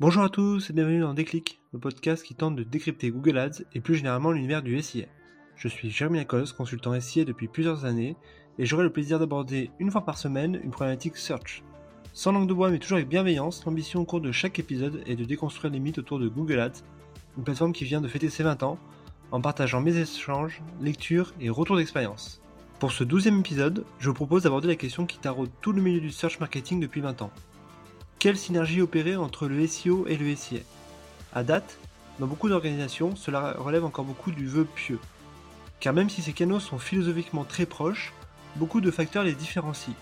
Bonjour à tous et bienvenue dans Déclic, le podcast qui tente de décrypter Google Ads et plus généralement l'univers du SIA. Je suis Jérémy Lacoste, consultant SIA depuis plusieurs années et j'aurai le plaisir d'aborder une fois par semaine une problématique search. Sans langue de bois mais toujours avec bienveillance, l'ambition au cours de chaque épisode est de déconstruire les mythes autour de Google Ads, une plateforme qui vient de fêter ses 20 ans, en partageant mes échanges, lectures et retours d'expérience. Pour ce douzième épisode, je vous propose d'aborder la question qui taraude tout le milieu du search marketing depuis 20 ans. Quelle synergie opérer entre le SEO et le SIA À date, dans beaucoup d'organisations, cela relève encore beaucoup du vœu pieux. Car même si ces canaux sont philosophiquement très proches, beaucoup de facteurs les différencient.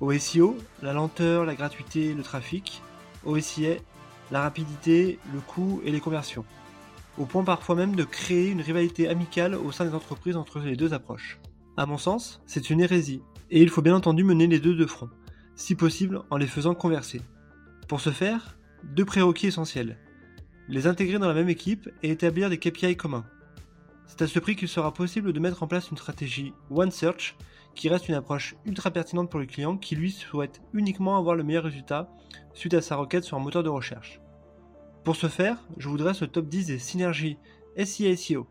Au SEO, la lenteur, la gratuité, le trafic. Au SIA, la rapidité, le coût et les conversions. Au point parfois même de créer une rivalité amicale au sein des entreprises entre les deux approches. À mon sens, c'est une hérésie, et il faut bien entendu mener les deux de front si possible en les faisant converser. Pour ce faire, deux prérequis essentiels. Les intégrer dans la même équipe et établir des KPI communs. C'est à ce prix qu'il sera possible de mettre en place une stratégie One Search qui reste une approche ultra pertinente pour le client qui lui souhaite uniquement avoir le meilleur résultat suite à sa requête sur un moteur de recherche. Pour ce faire, je voudrais ce top 10 des synergies SIA SEO.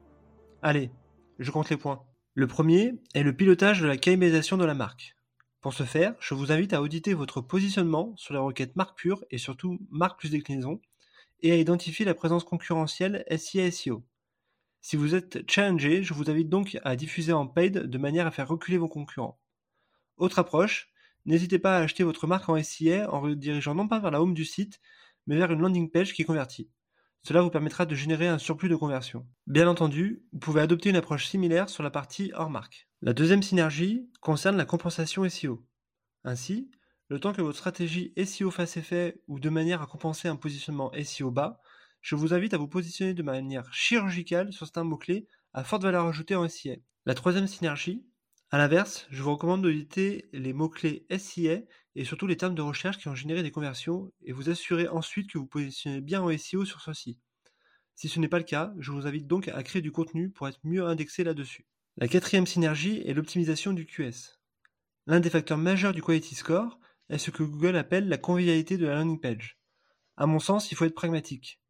Allez, je compte les points. Le premier est le pilotage de la KMisation de la marque. Pour ce faire, je vous invite à auditer votre positionnement sur la requête marque pure et surtout marque plus déclinaison et à identifier la présence concurrentielle SIA SEO. Si vous êtes challengé, je vous invite donc à diffuser en paid de manière à faire reculer vos concurrents. Autre approche, n'hésitez pas à acheter votre marque en SIA en redirigeant non pas vers la home du site, mais vers une landing page qui convertit. Cela vous permettra de générer un surplus de conversion. Bien entendu, vous pouvez adopter une approche similaire sur la partie hors marque. La deuxième synergie concerne la compensation SEO. Ainsi, le temps que votre stratégie SEO fasse effet ou de manière à compenser un positionnement SEO bas, je vous invite à vous positionner de manière chirurgicale sur certains mots-clés à forte valeur ajoutée en SIA. La troisième synergie, à l'inverse, je vous recommande d'auditer les mots-clés SIA et surtout les termes de recherche qui ont généré des conversions et vous assurer ensuite que vous positionnez bien en SEO sur ceci. Si ce n'est pas le cas, je vous invite donc à créer du contenu pour être mieux indexé là-dessus. La quatrième synergie est l'optimisation du QS. L'un des facteurs majeurs du Quality Score est ce que Google appelle la convivialité de la landing page. À mon sens, il faut être pragmatique.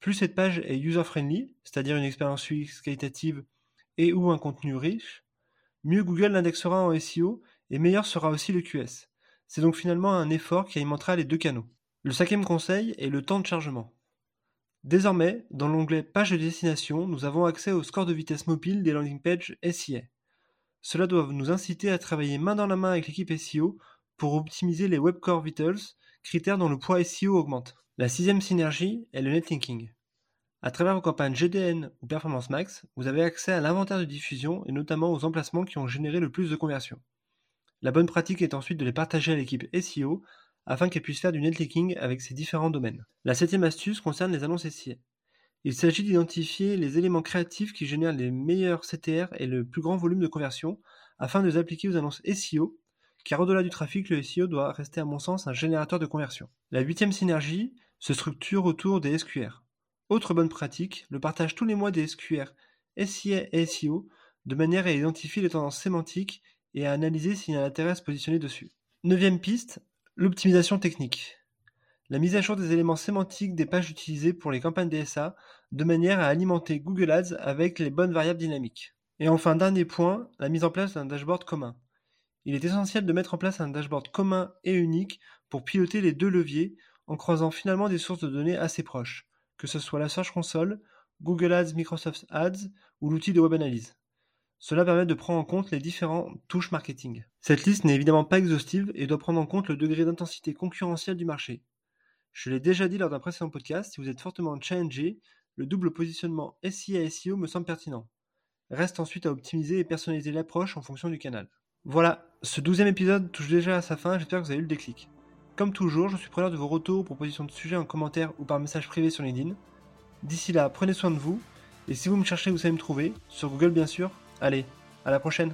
Plus cette page est user-friendly, c'est-à-dire une expérience qualitative et ou un contenu riche, mieux Google l'indexera en SEO et meilleur sera aussi le QS. C'est donc finalement un effort qui alimentera les deux canaux. Le cinquième conseil est le temps de chargement. Désormais, dans l'onglet Page de destination, nous avons accès au score de vitesse mobile des landing pages SIA. Cela doit nous inciter à travailler main dans la main avec l'équipe SEO pour optimiser les Web Core Vitals, critères dont le poids SEO augmente. La sixième synergie est le netlinking. À travers vos campagnes GDN ou Performance Max, vous avez accès à l'inventaire de diffusion et notamment aux emplacements qui ont généré le plus de conversions. La bonne pratique est ensuite de les partager à l'équipe SEO afin qu'elle puisse faire du netlinking avec ces différents domaines. La septième astuce concerne les annonces SEO. Il s'agit d'identifier les éléments créatifs qui génèrent les meilleurs CTR et le plus grand volume de conversion afin de les appliquer aux annonces SEO, car au-delà du trafic, le SEO doit rester à mon sens un générateur de conversion. La huitième synergie se structure autour des SQR. Autre bonne pratique, le partage tous les mois des SQR SIA et SEO de manière à identifier les tendances sémantiques et à analyser s'il y a un intérêt à se positionner dessus. Neuvième piste, l'optimisation technique. La mise à jour des éléments sémantiques des pages utilisées pour les campagnes DSA de manière à alimenter Google Ads avec les bonnes variables dynamiques. Et enfin, dernier point, la mise en place d'un dashboard commun. Il est essentiel de mettre en place un dashboard commun et unique pour piloter les deux leviers en croisant finalement des sources de données assez proches, que ce soit la Search Console, Google Ads, Microsoft Ads ou l'outil de web analyse. Cela permet de prendre en compte les différentes touches marketing. Cette liste n'est évidemment pas exhaustive et doit prendre en compte le degré d'intensité concurrentielle du marché. Je l'ai déjà dit lors d'un précédent podcast, si vous êtes fortement challengé, le double positionnement SIA SEO me semble pertinent. Reste ensuite à optimiser et personnaliser l'approche en fonction du canal. Voilà, ce douzième épisode touche déjà à sa fin, j'espère que vous avez eu le déclic. Comme toujours, je suis preneur de vos retours, propositions de sujets en commentaire ou par message privé sur LinkedIn. D'ici là, prenez soin de vous, et si vous me cherchez, vous savez me trouver, sur Google bien sûr, Allez, à la prochaine